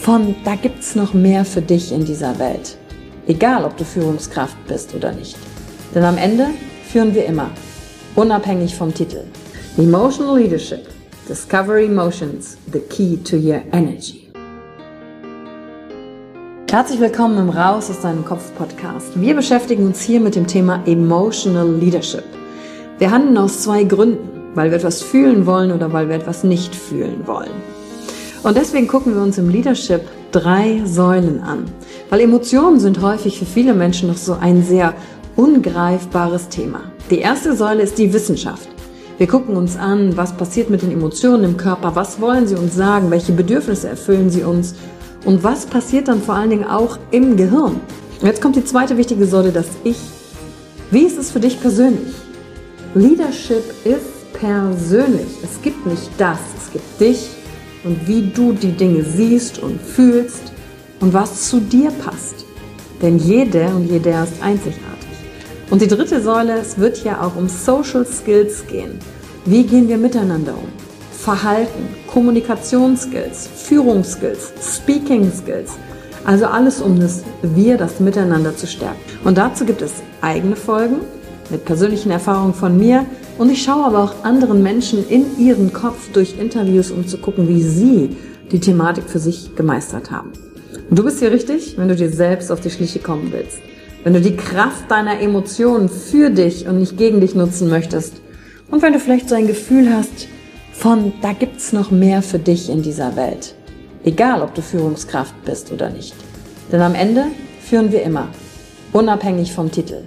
von da gibt's noch mehr für dich in dieser Welt. Egal, ob du Führungskraft bist oder nicht. Denn am Ende führen wir immer, unabhängig vom Titel. Emotional Leadership. Discover Emotions, the key to your energy. Herzlich willkommen im Raus aus deinem Kopf Podcast. Wir beschäftigen uns hier mit dem Thema Emotional Leadership. Wir handeln aus zwei Gründen, weil wir etwas fühlen wollen oder weil wir etwas nicht fühlen wollen. Und deswegen gucken wir uns im Leadership drei Säulen an. Weil Emotionen sind häufig für viele Menschen noch so ein sehr ungreifbares Thema. Die erste Säule ist die Wissenschaft. Wir gucken uns an, was passiert mit den Emotionen im Körper, was wollen sie uns sagen, welche Bedürfnisse erfüllen sie uns und was passiert dann vor allen Dingen auch im Gehirn. Und jetzt kommt die zweite wichtige Säule, das Ich. Wie ist es für dich persönlich? Leadership ist persönlich. Es gibt nicht das, es gibt dich und wie du die Dinge siehst und fühlst und was zu dir passt. Denn jede und jeder ist einzigartig. Und die dritte Säule, es wird ja auch um Social Skills gehen. Wie gehen wir miteinander um? Verhalten, Kommunikationsskills, Führungsskills, Speaking Skills. Also alles, um das Wir, das Miteinander zu stärken. Und dazu gibt es eigene Folgen mit persönlichen Erfahrungen von mir und ich schaue aber auch anderen Menschen in ihren Kopf durch Interviews, um zu gucken, wie sie die Thematik für sich gemeistert haben. Und du bist hier richtig, wenn du dir selbst auf die Schliche kommen willst. Wenn du die Kraft deiner Emotionen für dich und nicht gegen dich nutzen möchtest. Und wenn du vielleicht so ein Gefühl hast von, da gibt's noch mehr für dich in dieser Welt. Egal, ob du Führungskraft bist oder nicht. Denn am Ende führen wir immer, unabhängig vom Titel.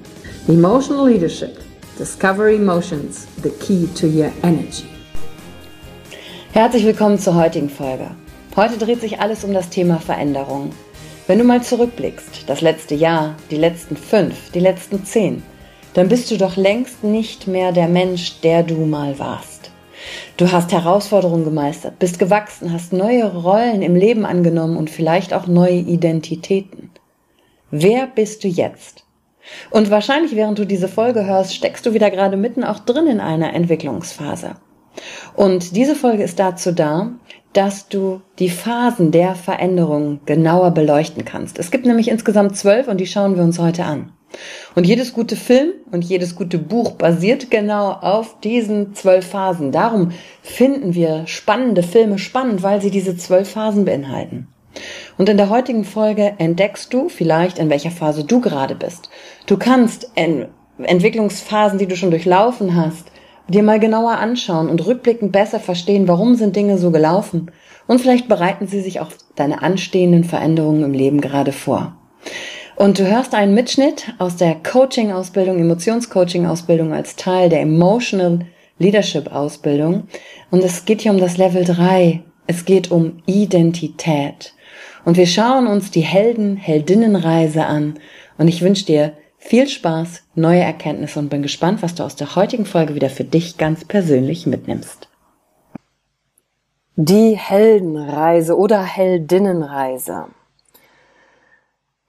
Emotional Leadership Discover Emotions, the key to your energy. Herzlich willkommen zur heutigen Folge. Heute dreht sich alles um das Thema Veränderung. Wenn du mal zurückblickst, das letzte Jahr, die letzten fünf, die letzten zehn, dann bist du doch längst nicht mehr der Mensch, der du mal warst. Du hast Herausforderungen gemeistert, bist gewachsen, hast neue Rollen im Leben angenommen und vielleicht auch neue Identitäten. Wer bist du jetzt? Und wahrscheinlich, während du diese Folge hörst, steckst du wieder gerade mitten auch drin in einer Entwicklungsphase. Und diese Folge ist dazu da, dass du die Phasen der Veränderung genauer beleuchten kannst. Es gibt nämlich insgesamt zwölf und die schauen wir uns heute an. Und jedes gute Film und jedes gute Buch basiert genau auf diesen zwölf Phasen. Darum finden wir spannende Filme spannend, weil sie diese zwölf Phasen beinhalten. Und in der heutigen Folge entdeckst du vielleicht, in welcher Phase du gerade bist. Du kannst Entwicklungsphasen, die du schon durchlaufen hast, dir mal genauer anschauen und rückblickend besser verstehen, warum sind Dinge so gelaufen. Und vielleicht bereiten sie sich auch deine anstehenden Veränderungen im Leben gerade vor. Und du hörst einen Mitschnitt aus der Coaching-Ausbildung, Emotionscoaching-Ausbildung als Teil der Emotional Leadership-Ausbildung. Und es geht hier um das Level 3. Es geht um Identität. Und wir schauen uns die Helden, Heldinnenreise an. Und ich wünsche dir viel Spaß, neue Erkenntnisse und bin gespannt, was du aus der heutigen Folge wieder für dich ganz persönlich mitnimmst. Die Heldenreise oder Heldinnenreise.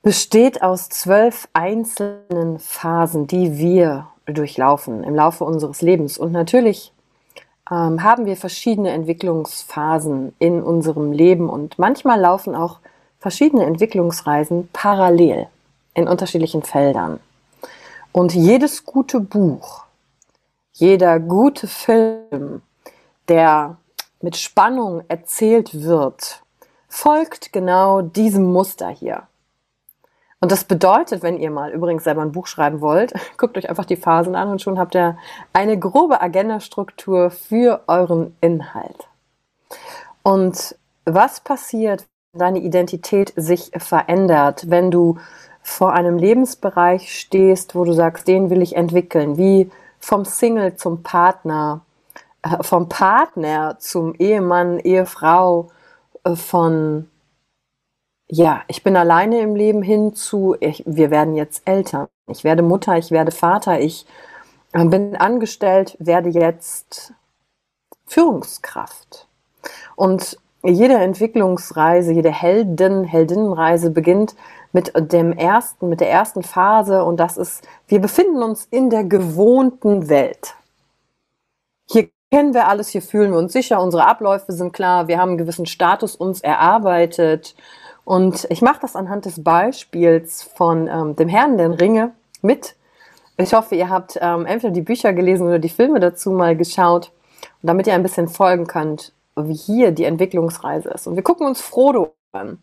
besteht aus zwölf einzelnen Phasen, die wir durchlaufen im Laufe unseres Lebens. Und natürlich ähm, haben wir verschiedene Entwicklungsphasen in unserem Leben und manchmal laufen auch verschiedene Entwicklungsreisen parallel in unterschiedlichen Feldern. Und jedes gute Buch, jeder gute Film, der mit Spannung erzählt wird, folgt genau diesem Muster hier. Und das bedeutet, wenn ihr mal übrigens selber ein Buch schreiben wollt, guckt euch einfach die Phasen an und schon habt ihr eine grobe Agendastruktur für euren Inhalt. Und was passiert, wenn deine Identität sich verändert, wenn du vor einem Lebensbereich stehst, wo du sagst, den will ich entwickeln, wie vom Single zum Partner, äh, vom Partner zum Ehemann, Ehefrau, äh, von ja, ich bin alleine im Leben hin zu, ich, wir werden jetzt Eltern. Ich werde Mutter, ich werde Vater, ich äh, bin angestellt, werde jetzt Führungskraft. Und jede Entwicklungsreise, jede Helden, Heldinnenreise beginnt mit dem ersten, mit der ersten Phase und das ist, wir befinden uns in der gewohnten Welt. Hier kennen wir alles, hier fühlen wir uns sicher, unsere Abläufe sind klar, wir haben einen gewissen Status uns erarbeitet und ich mache das anhand des Beispiels von ähm, dem Herrn der Ringe mit. Ich hoffe, ihr habt ähm, entweder die Bücher gelesen oder die Filme dazu mal geschaut, damit ihr ein bisschen folgen könnt, wie hier die Entwicklungsreise ist. Und wir gucken uns Frodo an.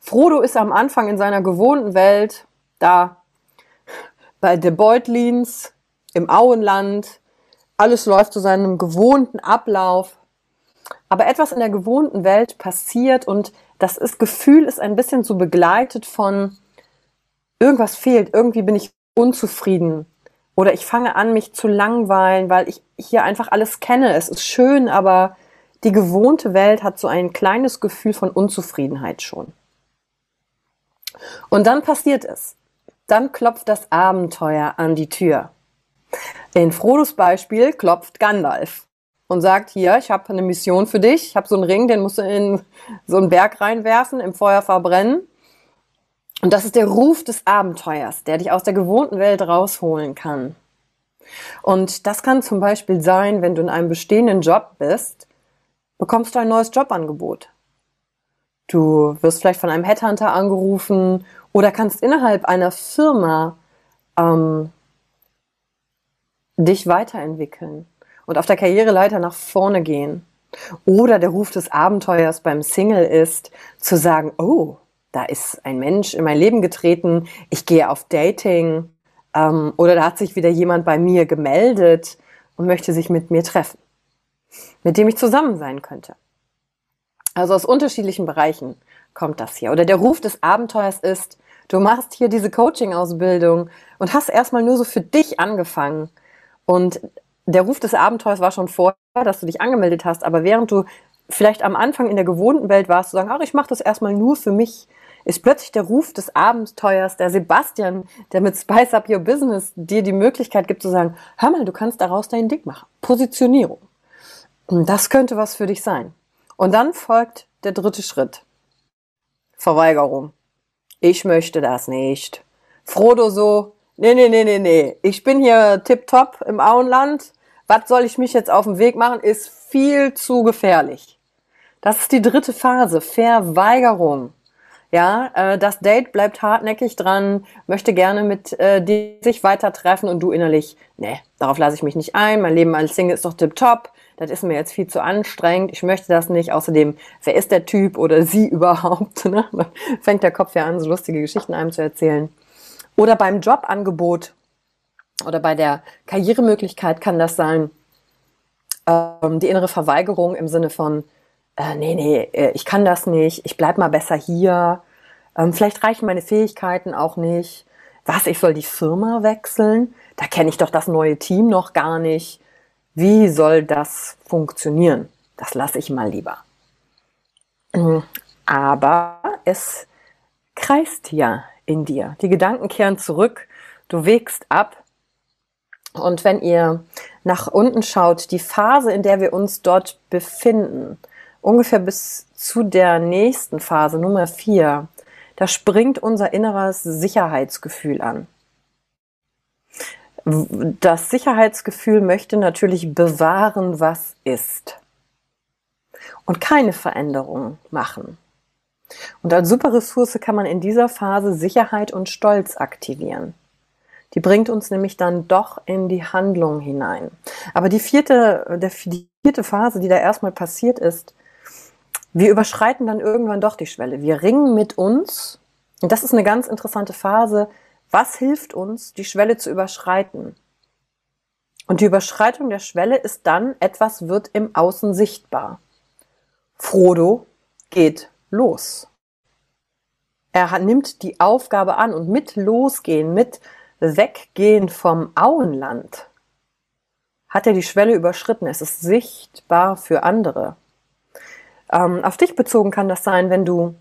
Frodo ist am Anfang in seiner gewohnten Welt da bei The Beutlins im Auenland. Alles läuft zu seinem gewohnten Ablauf. Aber etwas in der gewohnten Welt passiert und das ist, Gefühl ist ein bisschen so begleitet von irgendwas fehlt, irgendwie bin ich unzufrieden oder ich fange an, mich zu langweilen, weil ich hier einfach alles kenne. Es ist schön, aber die gewohnte Welt hat so ein kleines Gefühl von Unzufriedenheit schon. Und dann passiert es. Dann klopft das Abenteuer an die Tür. In Frodos Beispiel klopft Gandalf und sagt, hier, ich habe eine Mission für dich, ich habe so einen Ring, den musst du in so einen Berg reinwerfen, im Feuer verbrennen. Und das ist der Ruf des Abenteuers, der dich aus der gewohnten Welt rausholen kann. Und das kann zum Beispiel sein, wenn du in einem bestehenden Job bist, bekommst du ein neues Jobangebot. Du wirst vielleicht von einem Headhunter angerufen oder kannst innerhalb einer Firma ähm, dich weiterentwickeln und auf der Karriereleiter nach vorne gehen. Oder der Ruf des Abenteuers beim Single ist, zu sagen, oh, da ist ein Mensch in mein Leben getreten, ich gehe auf Dating ähm, oder da hat sich wieder jemand bei mir gemeldet und möchte sich mit mir treffen, mit dem ich zusammen sein könnte. Also aus unterschiedlichen Bereichen kommt das hier. Oder der Ruf des Abenteuers ist, du machst hier diese Coaching-Ausbildung und hast erstmal nur so für dich angefangen und der Ruf des Abenteuers war schon vorher, dass du dich angemeldet hast, aber während du vielleicht am Anfang in der gewohnten Welt warst, zu sagen, ach, ich mache das erstmal nur für mich, ist plötzlich der Ruf des Abenteuers, der Sebastian, der mit Spice Up Your Business dir die Möglichkeit gibt zu sagen, hör mal, du kannst daraus dein Ding machen. Positionierung. Das könnte was für dich sein. Und dann folgt der dritte Schritt. Verweigerung. Ich möchte das nicht. Frodo so, nee, nee, nee, nee, nee. Ich bin hier tipptopp im Auenland. Was soll ich mich jetzt auf den Weg machen? Ist viel zu gefährlich. Das ist die dritte Phase, Verweigerung. Ja, äh, das Date bleibt hartnäckig dran, möchte gerne mit äh, dir sich weiter treffen und du innerlich, nee, darauf lasse ich mich nicht ein. Mein Leben als Single ist doch tipptopp. Das ist mir jetzt viel zu anstrengend. Ich möchte das nicht. Außerdem, wer ist der Typ oder sie überhaupt? Ne? Fängt der Kopf ja an, so lustige Geschichten einem zu erzählen. Oder beim Jobangebot oder bei der Karrieremöglichkeit kann das sein, ähm, die innere Verweigerung im Sinne von, äh, nee, nee, äh, ich kann das nicht, ich bleib mal besser hier, ähm, vielleicht reichen meine Fähigkeiten auch nicht. Was, ich soll die Firma wechseln? Da kenne ich doch das neue Team noch gar nicht. Wie soll das funktionieren? Das lasse ich mal lieber. Aber es kreist ja in dir. Die Gedanken kehren zurück, du wägst ab. Und wenn ihr nach unten schaut, die Phase, in der wir uns dort befinden, ungefähr bis zu der nächsten Phase, Nummer vier, da springt unser inneres Sicherheitsgefühl an. Das Sicherheitsgefühl möchte natürlich bewahren, was ist und keine Veränderungen machen. Und als Superressource kann man in dieser Phase Sicherheit und Stolz aktivieren. Die bringt uns nämlich dann doch in die Handlung hinein. Aber die vierte, der, die vierte Phase, die da erstmal passiert ist, wir überschreiten dann irgendwann doch die Schwelle. Wir ringen mit uns. Und das ist eine ganz interessante Phase. Was hilft uns, die Schwelle zu überschreiten? Und die Überschreitung der Schwelle ist dann, etwas wird im Außen sichtbar. Frodo geht los. Er nimmt die Aufgabe an und mit losgehen, mit weggehen vom Auenland, hat er die Schwelle überschritten. Es ist sichtbar für andere. Ähm, auf dich bezogen kann das sein, wenn du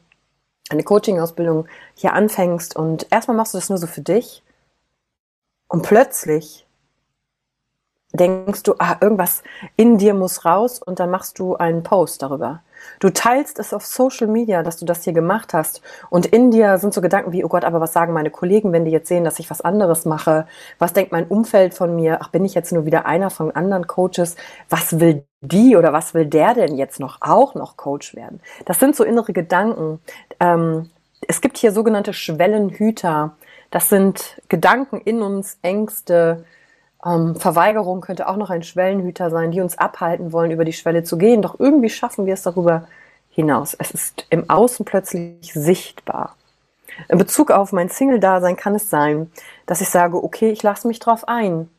eine Coaching-Ausbildung hier anfängst und erstmal machst du das nur so für dich und plötzlich denkst du, ah, irgendwas in dir muss raus und dann machst du einen Post darüber. Du teilst es auf Social Media, dass du das hier gemacht hast. Und in dir sind so Gedanken wie, oh Gott, aber was sagen meine Kollegen, wenn die jetzt sehen, dass ich was anderes mache? Was denkt mein Umfeld von mir? Ach, bin ich jetzt nur wieder einer von anderen Coaches? Was will die oder was will der denn jetzt noch auch noch Coach werden? Das sind so innere Gedanken. Ähm, es gibt hier sogenannte Schwellenhüter. Das sind Gedanken in uns, Ängste, ähm, Verweigerung könnte auch noch ein Schwellenhüter sein, die uns abhalten wollen, über die Schwelle zu gehen. Doch irgendwie schaffen wir es darüber hinaus. Es ist im Außen plötzlich sichtbar. In Bezug auf mein Single-Dasein kann es sein, dass ich sage, okay, ich lasse mich drauf ein.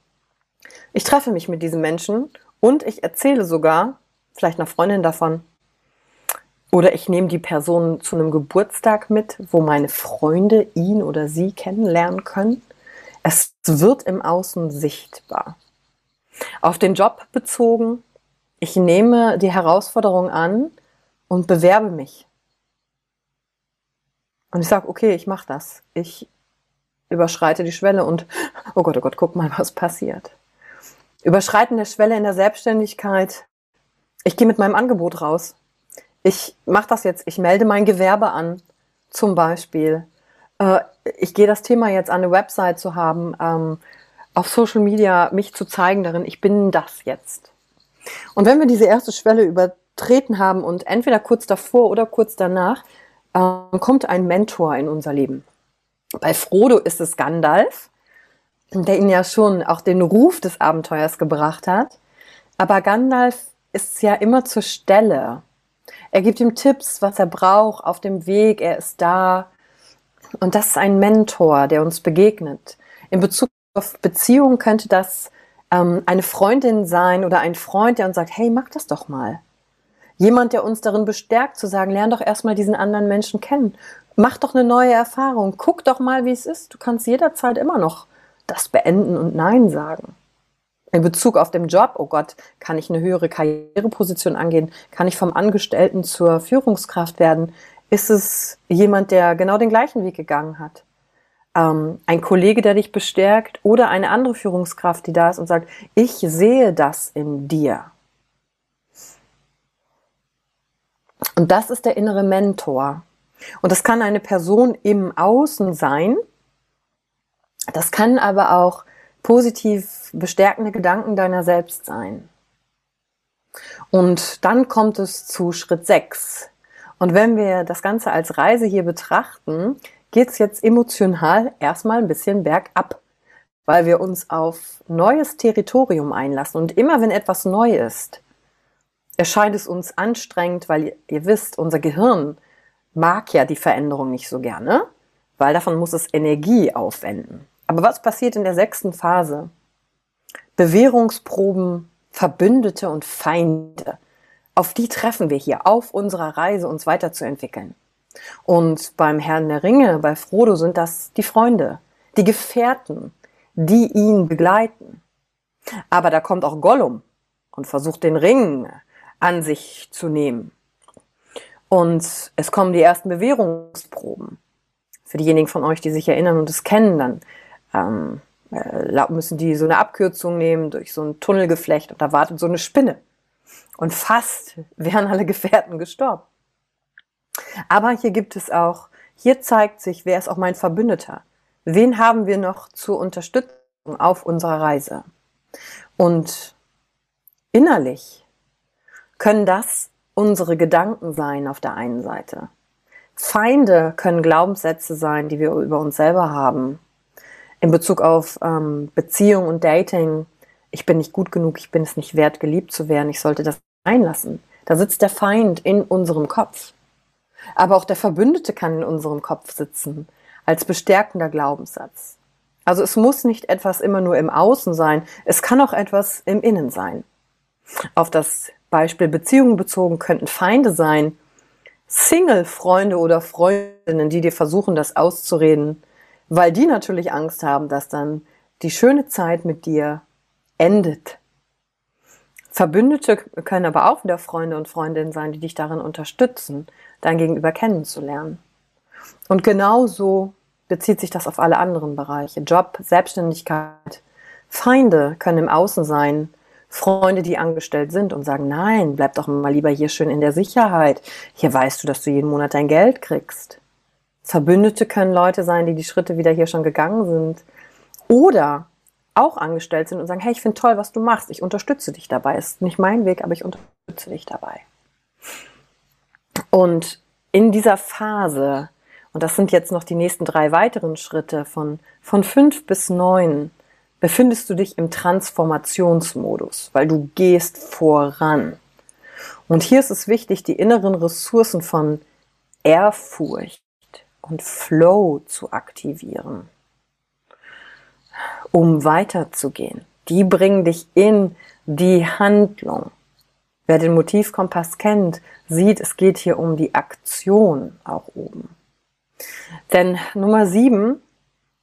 Ich treffe mich mit diesem Menschen und ich erzähle sogar, vielleicht einer Freundin davon, oder ich nehme die Person zu einem Geburtstag mit, wo meine Freunde ihn oder sie kennenlernen können. Es wird im Außen sichtbar. Auf den Job bezogen, ich nehme die Herausforderung an und bewerbe mich. Und ich sage, okay, ich mache das. Ich überschreite die Schwelle und, oh Gott, oh Gott, guck mal, was passiert. Überschreiten der Schwelle in der Selbstständigkeit. Ich gehe mit meinem Angebot raus. Ich mache das jetzt. Ich melde mein Gewerbe an, zum Beispiel. Äh, ich gehe das Thema jetzt an eine Website zu haben, ähm, auf Social Media mich zu zeigen darin, ich bin das jetzt. Und wenn wir diese erste Schwelle übertreten haben und entweder kurz davor oder kurz danach, äh, kommt ein Mentor in unser Leben. Bei Frodo ist es Gandalf, der ihn ja schon auch den Ruf des Abenteuers gebracht hat. Aber Gandalf ist ja immer zur Stelle. Er gibt ihm Tipps, was er braucht auf dem Weg. Er ist da. Und das ist ein Mentor, der uns begegnet. In Bezug auf Beziehungen könnte das ähm, eine Freundin sein oder ein Freund, der uns sagt, hey, mach das doch mal. Jemand, der uns darin bestärkt, zu sagen, lern doch erstmal diesen anderen Menschen kennen. Mach doch eine neue Erfahrung. Guck doch mal, wie es ist. Du kannst jederzeit immer noch das beenden und Nein sagen. In Bezug auf den Job, oh Gott, kann ich eine höhere Karriereposition angehen? Kann ich vom Angestellten zur Führungskraft werden? Ist es jemand, der genau den gleichen Weg gegangen hat. Ähm, ein Kollege, der dich bestärkt oder eine andere Führungskraft, die da ist und sagt, ich sehe das in dir. Und das ist der innere Mentor. Und das kann eine Person im Außen sein. Das kann aber auch positiv bestärkende Gedanken deiner selbst sein. Und dann kommt es zu Schritt 6. Und wenn wir das Ganze als Reise hier betrachten, geht es jetzt emotional erstmal ein bisschen bergab, weil wir uns auf neues Territorium einlassen. Und immer wenn etwas neu ist, erscheint es uns anstrengend, weil ihr, ihr wisst, unser Gehirn mag ja die Veränderung nicht so gerne, weil davon muss es Energie aufwenden. Aber was passiert in der sechsten Phase? Bewährungsproben, Verbündete und Feinde auf die treffen wir hier auf unserer Reise, uns weiterzuentwickeln. Und beim Herrn der Ringe, bei Frodo sind das die Freunde, die Gefährten, die ihn begleiten. Aber da kommt auch Gollum und versucht den Ring an sich zu nehmen. Und es kommen die ersten Bewährungsproben. Für diejenigen von euch, die sich erinnern und es kennen, dann ähm, äh, müssen die so eine Abkürzung nehmen durch so ein Tunnelgeflecht und da wartet so eine Spinne. Und fast wären alle Gefährten gestorben. Aber hier gibt es auch hier zeigt sich, wer ist auch mein Verbündeter. Wen haben wir noch zur Unterstützung auf unserer Reise? Und innerlich können das unsere Gedanken sein auf der einen Seite. Feinde können Glaubenssätze sein, die wir über uns selber haben. In Bezug auf ähm, Beziehung und Dating. Ich bin nicht gut genug, ich bin es nicht wert, geliebt zu werden, ich sollte das einlassen. Da sitzt der Feind in unserem Kopf. Aber auch der Verbündete kann in unserem Kopf sitzen, als bestärkender Glaubenssatz. Also es muss nicht etwas immer nur im Außen sein, es kann auch etwas im Innen sein. Auf das Beispiel Beziehungen bezogen könnten Feinde sein, Single-Freunde oder Freundinnen, die dir versuchen, das auszureden, weil die natürlich Angst haben, dass dann die schöne Zeit mit dir endet. Verbündete können aber auch wieder Freunde und Freundinnen sein, die dich darin unterstützen, dein Gegenüber kennenzulernen. Und genauso bezieht sich das auf alle anderen Bereiche. Job, Selbstständigkeit. Feinde können im Außen sein, Freunde, die angestellt sind und sagen, nein, bleib doch mal lieber hier schön in der Sicherheit. Hier weißt du, dass du jeden Monat dein Geld kriegst. Verbündete können Leute sein, die die Schritte wieder hier schon gegangen sind. Oder auch angestellt sind und sagen, hey, ich finde toll, was du machst. Ich unterstütze dich dabei. Ist nicht mein Weg, aber ich unterstütze dich dabei. Und in dieser Phase, und das sind jetzt noch die nächsten drei weiteren Schritte von, von fünf bis neun, befindest du dich im Transformationsmodus, weil du gehst voran. Und hier ist es wichtig, die inneren Ressourcen von Ehrfurcht und Flow zu aktivieren, um weiterzugehen. Die bringen dich in die Handlung. Wer den Motivkompass kennt, sieht, es geht hier um die Aktion auch oben. Denn Nummer sieben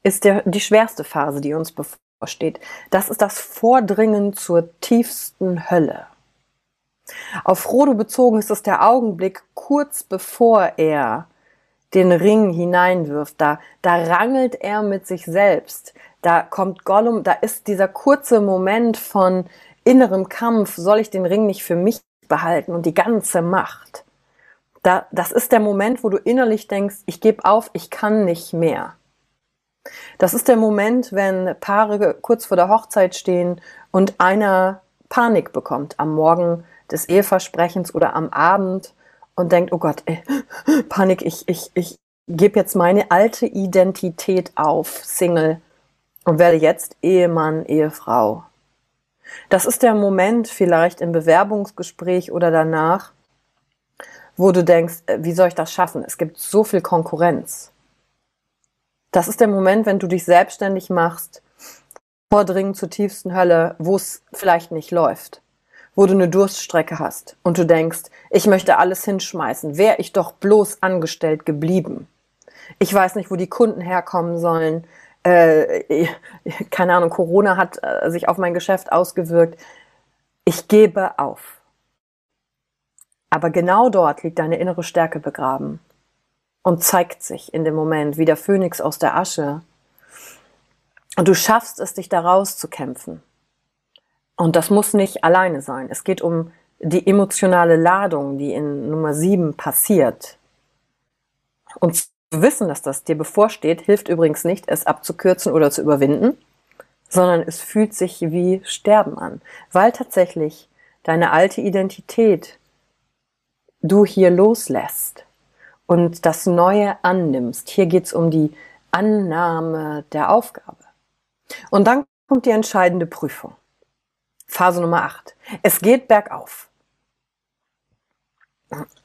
ist der, die schwerste Phase, die uns bevorsteht steht. Das ist das Vordringen zur tiefsten Hölle. Auf Frodo bezogen ist es der Augenblick kurz bevor er den Ring hineinwirft. Da, da rangelt er mit sich selbst. Da kommt Gollum, da ist dieser kurze Moment von innerem Kampf. Soll ich den Ring nicht für mich behalten und die ganze Macht? Da, das ist der Moment, wo du innerlich denkst, ich gebe auf, ich kann nicht mehr. Das ist der Moment, wenn Paare kurz vor der Hochzeit stehen und einer Panik bekommt am Morgen des Eheversprechens oder am Abend und denkt, oh Gott, ey, Panik, ich, ich, ich gebe jetzt meine alte Identität auf, Single, und werde jetzt Ehemann, Ehefrau. Das ist der Moment vielleicht im Bewerbungsgespräch oder danach, wo du denkst, äh, wie soll ich das schaffen? Es gibt so viel Konkurrenz. Das ist der Moment, wenn du dich selbstständig machst, vordringen zur tiefsten Hölle, wo es vielleicht nicht läuft, wo du eine Durststrecke hast und du denkst, ich möchte alles hinschmeißen, wäre ich doch bloß angestellt geblieben. Ich weiß nicht, wo die Kunden herkommen sollen. Äh, keine Ahnung, Corona hat äh, sich auf mein Geschäft ausgewirkt. Ich gebe auf. Aber genau dort liegt deine innere Stärke begraben und zeigt sich in dem Moment wie der Phönix aus der Asche. Und du schaffst es, dich da rauszukämpfen. Und das muss nicht alleine sein. Es geht um die emotionale Ladung, die in Nummer 7 passiert. Und wissen, dass das dir bevorsteht, hilft übrigens nicht, es abzukürzen oder zu überwinden, sondern es fühlt sich wie Sterben an, weil tatsächlich deine alte Identität du hier loslässt und das Neue annimmst. Hier geht's um die Annahme der Aufgabe. Und dann kommt die entscheidende Prüfung. Phase Nummer 8. Es geht bergauf.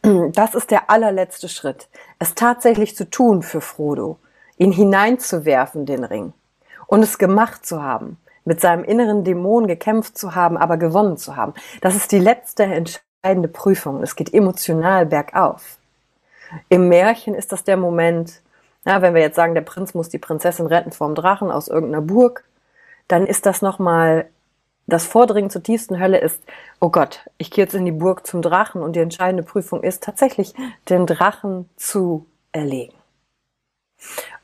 Das ist der allerletzte Schritt. Es tatsächlich zu tun für Frodo, ihn hineinzuwerfen, den Ring, und es gemacht zu haben, mit seinem inneren Dämon gekämpft zu haben, aber gewonnen zu haben. Das ist die letzte entscheidende Prüfung. Es geht emotional bergauf. Im Märchen ist das der Moment, ja, wenn wir jetzt sagen, der Prinz muss die Prinzessin retten vom Drachen aus irgendeiner Burg, dann ist das nochmal, das Vordringen zur tiefsten Hölle ist, oh Gott, ich gehe jetzt in die Burg zum Drachen und die entscheidende Prüfung ist tatsächlich, den Drachen zu erlegen.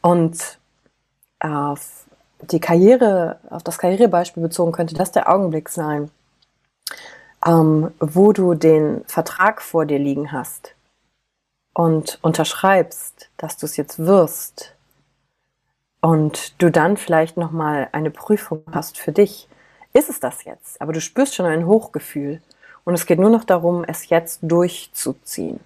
Und auf die Karriere, auf das Karrierebeispiel bezogen könnte das der Augenblick sein, ähm, wo du den Vertrag vor dir liegen hast und unterschreibst, dass du es jetzt wirst und du dann vielleicht noch mal eine Prüfung hast für dich, ist es das jetzt? Aber du spürst schon ein Hochgefühl und es geht nur noch darum, es jetzt durchzuziehen.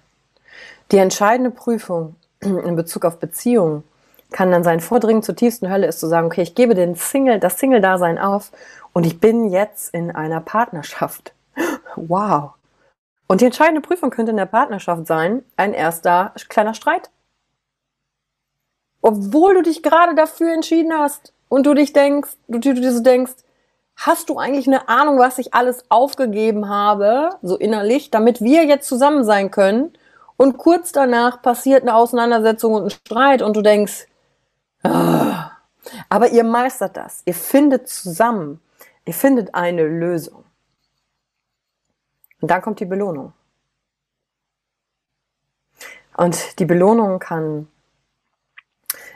Die entscheidende Prüfung in Bezug auf Beziehungen kann dann sein Vordringen zur tiefsten Hölle ist zu sagen, okay, ich gebe den Single, das Single-Dasein auf und ich bin jetzt in einer Partnerschaft. Wow. Und die entscheidende Prüfung könnte in der Partnerschaft sein, ein erster kleiner Streit. Obwohl du dich gerade dafür entschieden hast und du dich denkst, du, du dir so denkst, hast du eigentlich eine Ahnung, was ich alles aufgegeben habe, so innerlich, damit wir jetzt zusammen sein können? Und kurz danach passiert eine Auseinandersetzung und ein Streit und du denkst, ah. aber ihr meistert das. Ihr findet zusammen. Ihr findet eine Lösung. Und dann kommt die Belohnung. Und die Belohnung kann,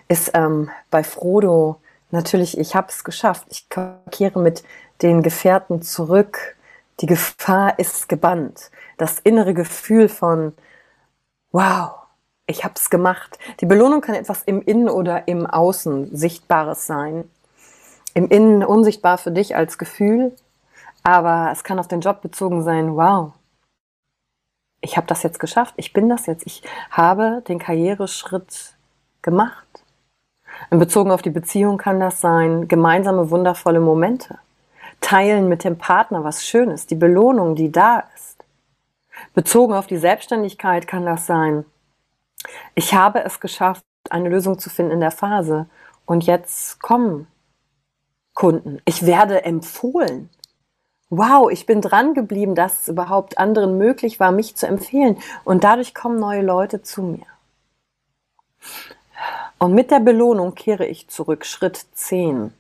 ist ähm, bei Frodo natürlich, ich habe es geschafft. Ich kehre mit den Gefährten zurück. Die Gefahr ist gebannt. Das innere Gefühl von, wow, ich habe es gemacht. Die Belohnung kann etwas im Innen oder im Außen Sichtbares sein. Im Innen unsichtbar für dich als Gefühl, aber es kann auf den Job bezogen sein, wow, ich habe das jetzt geschafft, ich bin das jetzt, ich habe den Karriereschritt gemacht. In Bezogen auf die Beziehung kann das sein, gemeinsame wundervolle Momente. Teilen mit dem Partner was Schönes, die Belohnung, die da ist. Bezogen auf die Selbstständigkeit kann das sein, ich habe es geschafft, eine Lösung zu finden in der Phase. Und jetzt kommen Kunden. Ich werde empfohlen wow, ich bin dran geblieben, dass es überhaupt anderen möglich war, mich zu empfehlen. Und dadurch kommen neue Leute zu mir. Und mit der Belohnung kehre ich zurück, Schritt 10.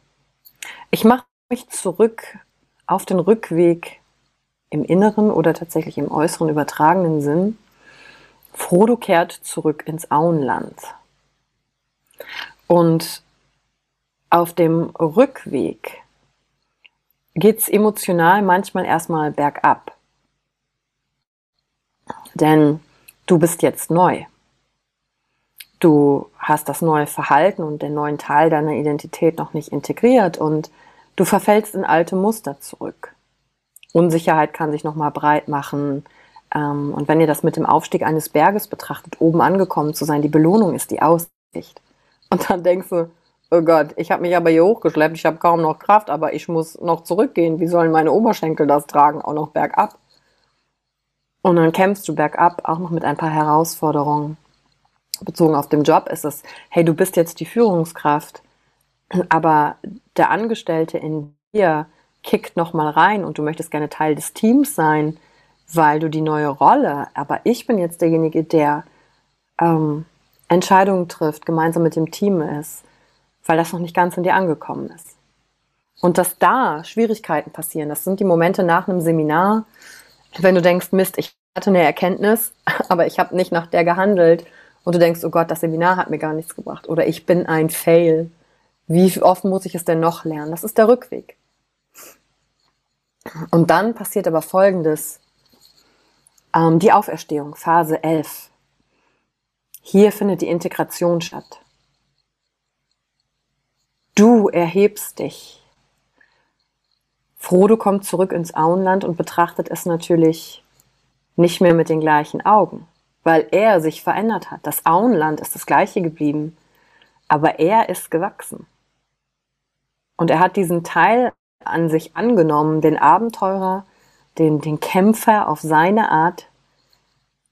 Ich mache mich zurück auf den Rückweg im inneren oder tatsächlich im äußeren übertragenen Sinn. Frodo kehrt zurück ins Auenland. Und auf dem Rückweg geht es emotional manchmal erstmal bergab. Denn du bist jetzt neu. Du hast das neue Verhalten und den neuen Teil deiner Identität noch nicht integriert und du verfällst in alte Muster zurück. Unsicherheit kann sich nochmal breit machen. Ähm, und wenn ihr das mit dem Aufstieg eines Berges betrachtet, oben angekommen zu sein, die Belohnung ist die Aussicht. Und dann denkst du, oh Gott, ich habe mich aber hier hochgeschleppt, ich habe kaum noch Kraft, aber ich muss noch zurückgehen. Wie sollen meine Oberschenkel das tragen? Auch noch bergab. Und dann kämpfst du bergab, auch noch mit ein paar Herausforderungen. Bezogen auf den Job ist es, hey, du bist jetzt die Führungskraft, aber der Angestellte in dir kickt nochmal rein und du möchtest gerne Teil des Teams sein, weil du die neue Rolle, aber ich bin jetzt derjenige, der ähm, Entscheidungen trifft, gemeinsam mit dem Team ist weil das noch nicht ganz in dir angekommen ist. Und dass da Schwierigkeiten passieren, das sind die Momente nach einem Seminar, wenn du denkst, Mist, ich hatte eine Erkenntnis, aber ich habe nicht nach der gehandelt und du denkst, oh Gott, das Seminar hat mir gar nichts gebracht oder ich bin ein Fail. Wie oft muss ich es denn noch lernen? Das ist der Rückweg. Und dann passiert aber Folgendes. Ähm, die Auferstehung, Phase 11. Hier findet die Integration statt. Du erhebst dich. Frodo kommt zurück ins Auenland und betrachtet es natürlich nicht mehr mit den gleichen Augen, weil er sich verändert hat. Das Auenland ist das gleiche geblieben, aber er ist gewachsen. Und er hat diesen Teil an sich angenommen, den Abenteurer, den, den Kämpfer auf seine Art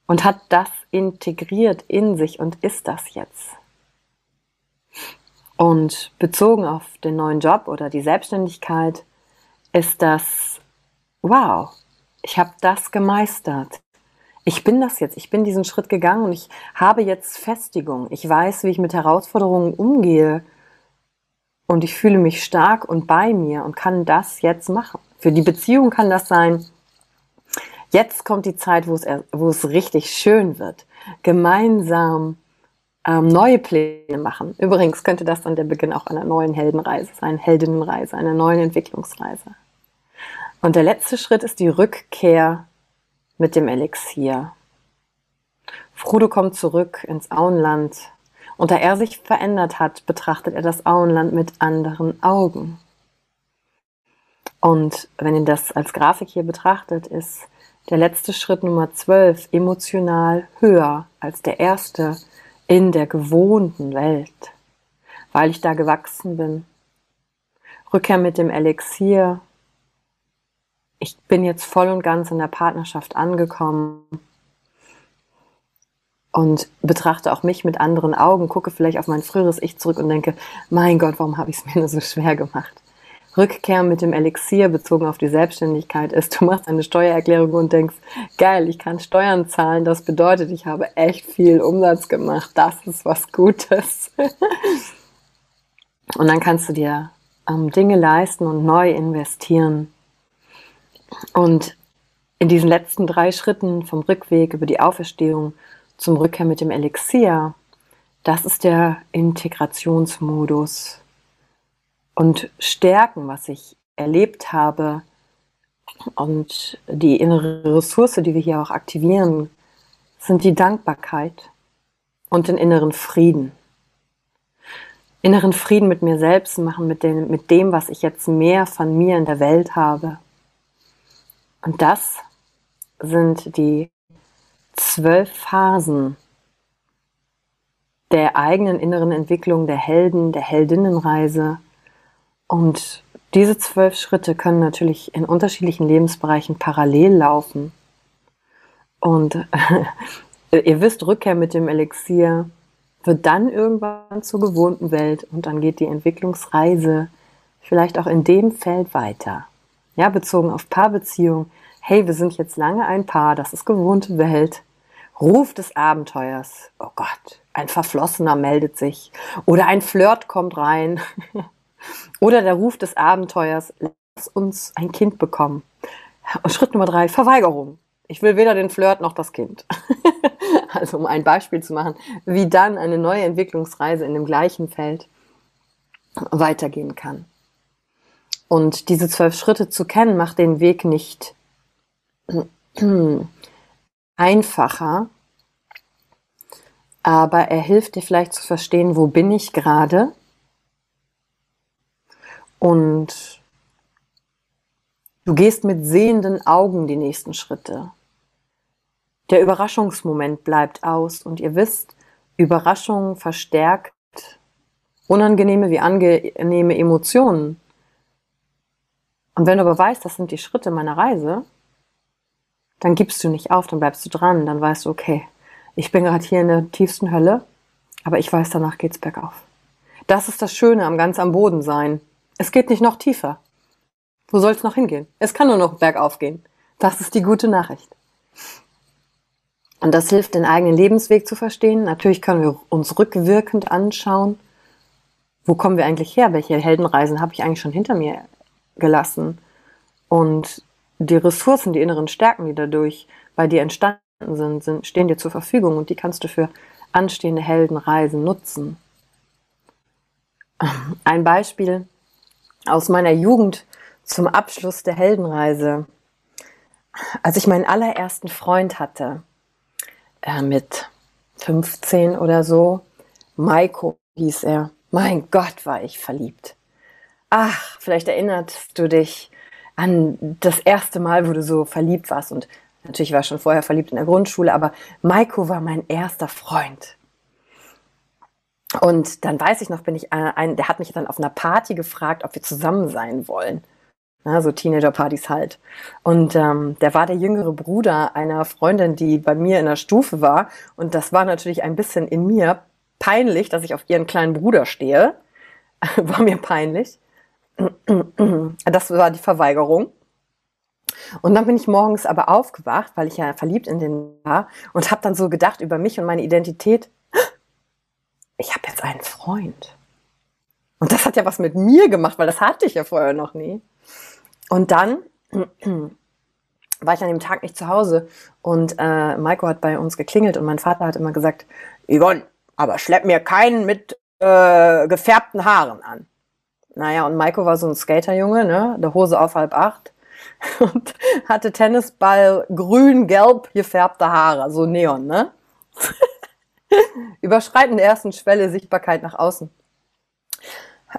und hat das integriert in sich und ist das jetzt. Und bezogen auf den neuen Job oder die Selbstständigkeit ist das, wow, ich habe das gemeistert. Ich bin das jetzt, ich bin diesen Schritt gegangen und ich habe jetzt Festigung. Ich weiß, wie ich mit Herausforderungen umgehe und ich fühle mich stark und bei mir und kann das jetzt machen. Für die Beziehung kann das sein, jetzt kommt die Zeit, wo es, wo es richtig schön wird. Gemeinsam ähm, neue Pläne machen. Übrigens könnte das dann der Beginn auch einer neuen Heldenreise sein, Heldinnenreise, einer neuen Entwicklungsreise. Und der letzte Schritt ist die Rückkehr mit dem Elixier. Frodo kommt zurück ins Auenland und da er sich verändert hat, betrachtet er das Auenland mit anderen Augen. Und wenn ihr das als Grafik hier betrachtet, ist der letzte Schritt Nummer 12 emotional höher als der erste in der gewohnten Welt, weil ich da gewachsen bin. Rückkehr mit dem Elixier. Ich bin jetzt voll und ganz in der Partnerschaft angekommen und betrachte auch mich mit anderen Augen, gucke vielleicht auf mein früheres Ich zurück und denke, mein Gott, warum habe ich es mir nur so schwer gemacht? Rückkehr mit dem Elixier bezogen auf die Selbstständigkeit ist, du machst eine Steuererklärung und denkst, geil, ich kann Steuern zahlen, das bedeutet, ich habe echt viel Umsatz gemacht, das ist was Gutes. und dann kannst du dir ähm, Dinge leisten und neu investieren. Und in diesen letzten drei Schritten vom Rückweg über die Auferstehung zum Rückkehr mit dem Elixier, das ist der Integrationsmodus und Stärken, was ich erlebt habe und die innere Ressource, die wir hier auch aktivieren, sind die Dankbarkeit und den inneren Frieden. Inneren Frieden mit mir selbst machen, mit dem, mit dem, was ich jetzt mehr von mir in der Welt habe. Und das sind die zwölf Phasen der eigenen inneren Entwicklung, der Helden, der Heldinnenreise, und diese zwölf Schritte können natürlich in unterschiedlichen Lebensbereichen parallel laufen. Und ihr wisst, Rückkehr mit dem Elixier wird dann irgendwann zur gewohnten Welt und dann geht die Entwicklungsreise vielleicht auch in dem Feld weiter. Ja, bezogen auf Paarbeziehung. Hey, wir sind jetzt lange ein Paar, das ist gewohnte Welt. Ruf des Abenteuers. Oh Gott, ein Verflossener meldet sich. Oder ein Flirt kommt rein. Oder der Ruf des Abenteuers, lass uns ein Kind bekommen. Und Schritt Nummer drei, Verweigerung. Ich will weder den Flirt noch das Kind. also um ein Beispiel zu machen, wie dann eine neue Entwicklungsreise in dem gleichen Feld weitergehen kann. Und diese zwölf Schritte zu kennen, macht den Weg nicht einfacher, aber er hilft dir vielleicht zu verstehen, wo bin ich gerade und du gehst mit sehenden Augen die nächsten Schritte. Der Überraschungsmoment bleibt aus und ihr wisst, Überraschung verstärkt unangenehme wie angenehme Emotionen. Und wenn du aber weißt, das sind die Schritte meiner Reise, dann gibst du nicht auf, dann bleibst du dran, dann weißt du, okay, ich bin gerade hier in der tiefsten Hölle, aber ich weiß, danach geht's bergauf. Das ist das Schöne am ganz am Boden sein. Es geht nicht noch tiefer. Wo soll es noch hingehen? Es kann nur noch bergauf gehen. Das ist die gute Nachricht. Und das hilft, den eigenen Lebensweg zu verstehen. Natürlich können wir uns rückwirkend anschauen, wo kommen wir eigentlich her? Welche Heldenreisen habe ich eigentlich schon hinter mir gelassen? Und die Ressourcen, die inneren Stärken, die dadurch bei dir entstanden sind, sind stehen dir zur Verfügung und die kannst du für anstehende Heldenreisen nutzen. Ein Beispiel aus meiner Jugend zum Abschluss der Heldenreise. Als ich meinen allerersten Freund hatte, äh, mit 15 oder so, Maiko hieß er. Mein Gott, war ich verliebt. Ach, vielleicht erinnerst du dich an das erste Mal, wo du so verliebt warst. Und natürlich war ich schon vorher verliebt in der Grundschule, aber Maiko war mein erster Freund. Und dann weiß ich noch, bin ich äh, ein, der hat mich dann auf einer Party gefragt, ob wir zusammen sein wollen. Ja, so Teenager-Partys halt. Und ähm, der war der jüngere Bruder einer Freundin, die bei mir in der Stufe war. Und das war natürlich ein bisschen in mir peinlich, dass ich auf ihren kleinen Bruder stehe. war mir peinlich. Das war die Verweigerung. Und dann bin ich morgens aber aufgewacht, weil ich ja verliebt in den war und habe dann so gedacht über mich und meine Identität ich habe jetzt einen Freund. Und das hat ja was mit mir gemacht, weil das hatte ich ja vorher noch nie. Und dann war ich an dem Tag nicht zu Hause und äh, Maiko hat bei uns geklingelt und mein Vater hat immer gesagt, Yvonne, aber schlepp mir keinen mit äh, gefärbten Haaren an. Naja, und Maiko war so ein Skaterjunge, ne, der Hose auf halb acht und hatte Tennisball grün-gelb gefärbte Haare, so Neon, ne? Überschreiten der ersten Schwelle Sichtbarkeit nach außen.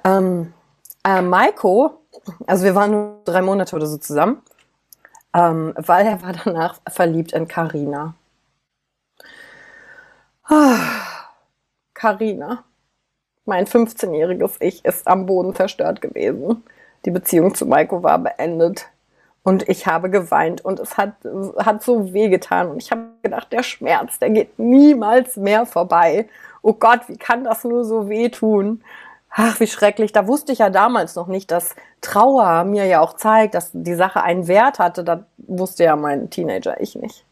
Ähm, äh, Maiko, also wir waren nur drei Monate oder so zusammen, ähm, weil er war danach verliebt in Karina. Karina, ah, mein 15-jähriges Ich ist am Boden zerstört gewesen. Die Beziehung zu Maiko war beendet. Und ich habe geweint und es hat, hat so wehgetan. Und ich habe gedacht, der Schmerz, der geht niemals mehr vorbei. Oh Gott, wie kann das nur so wehtun? Ach, wie schrecklich. Da wusste ich ja damals noch nicht, dass Trauer mir ja auch zeigt, dass die Sache einen Wert hatte. Da wusste ja mein Teenager ich nicht.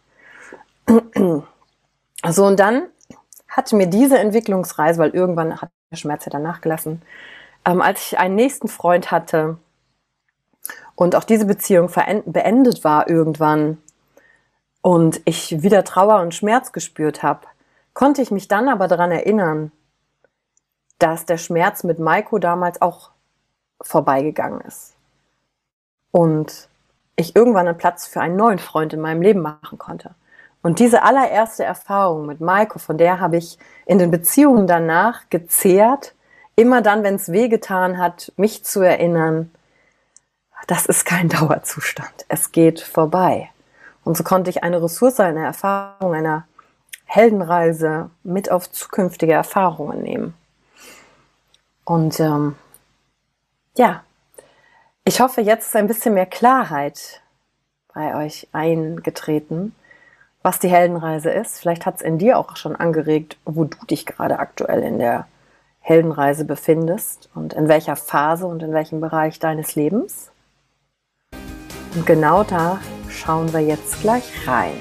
So, und dann hatte mir diese Entwicklungsreise, weil irgendwann hat der Schmerz ja dann nachgelassen, ähm, als ich einen nächsten Freund hatte und auch diese Beziehung beendet war irgendwann und ich wieder Trauer und Schmerz gespürt habe, konnte ich mich dann aber daran erinnern, dass der Schmerz mit Maiko damals auch vorbeigegangen ist. Und ich irgendwann einen Platz für einen neuen Freund in meinem Leben machen konnte. Und diese allererste Erfahrung mit Maiko, von der habe ich in den Beziehungen danach gezehrt, immer dann, wenn es wehgetan hat, mich zu erinnern, das ist kein Dauerzustand. Es geht vorbei. Und so konnte ich eine Ressource, eine Erfahrung, einer Heldenreise mit auf zukünftige Erfahrungen nehmen. Und ähm, ja, ich hoffe, jetzt ist ein bisschen mehr Klarheit bei euch eingetreten, was die Heldenreise ist. Vielleicht hat es in dir auch schon angeregt, wo du dich gerade aktuell in der Heldenreise befindest und in welcher Phase und in welchem Bereich deines Lebens. Und genau da schauen wir jetzt gleich rein.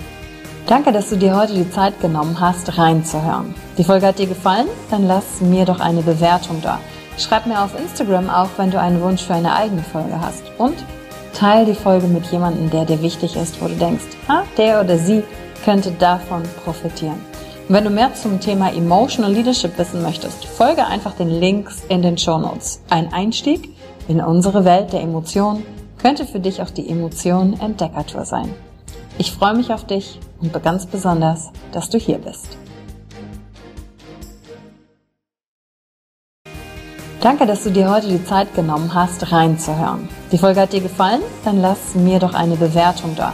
Danke, dass du dir heute die Zeit genommen hast, reinzuhören. Die Folge hat dir gefallen? Dann lass mir doch eine Bewertung da. Schreib mir auf Instagram auch, wenn du einen Wunsch für eine eigene Folge hast. Und teile die Folge mit jemandem, der dir wichtig ist, wo du denkst, ah, der oder sie könnte davon profitieren. Und wenn du mehr zum Thema Emotional Leadership wissen möchtest, folge einfach den Links in den Show Notes. Ein Einstieg in unsere Welt der Emotionen könnte für dich auch die Emotion Entdeckertour sein. Ich freue mich auf dich und ganz besonders, dass du hier bist. Danke, dass du dir heute die Zeit genommen hast, reinzuhören. Die Folge hat dir gefallen? Dann lass mir doch eine Bewertung da.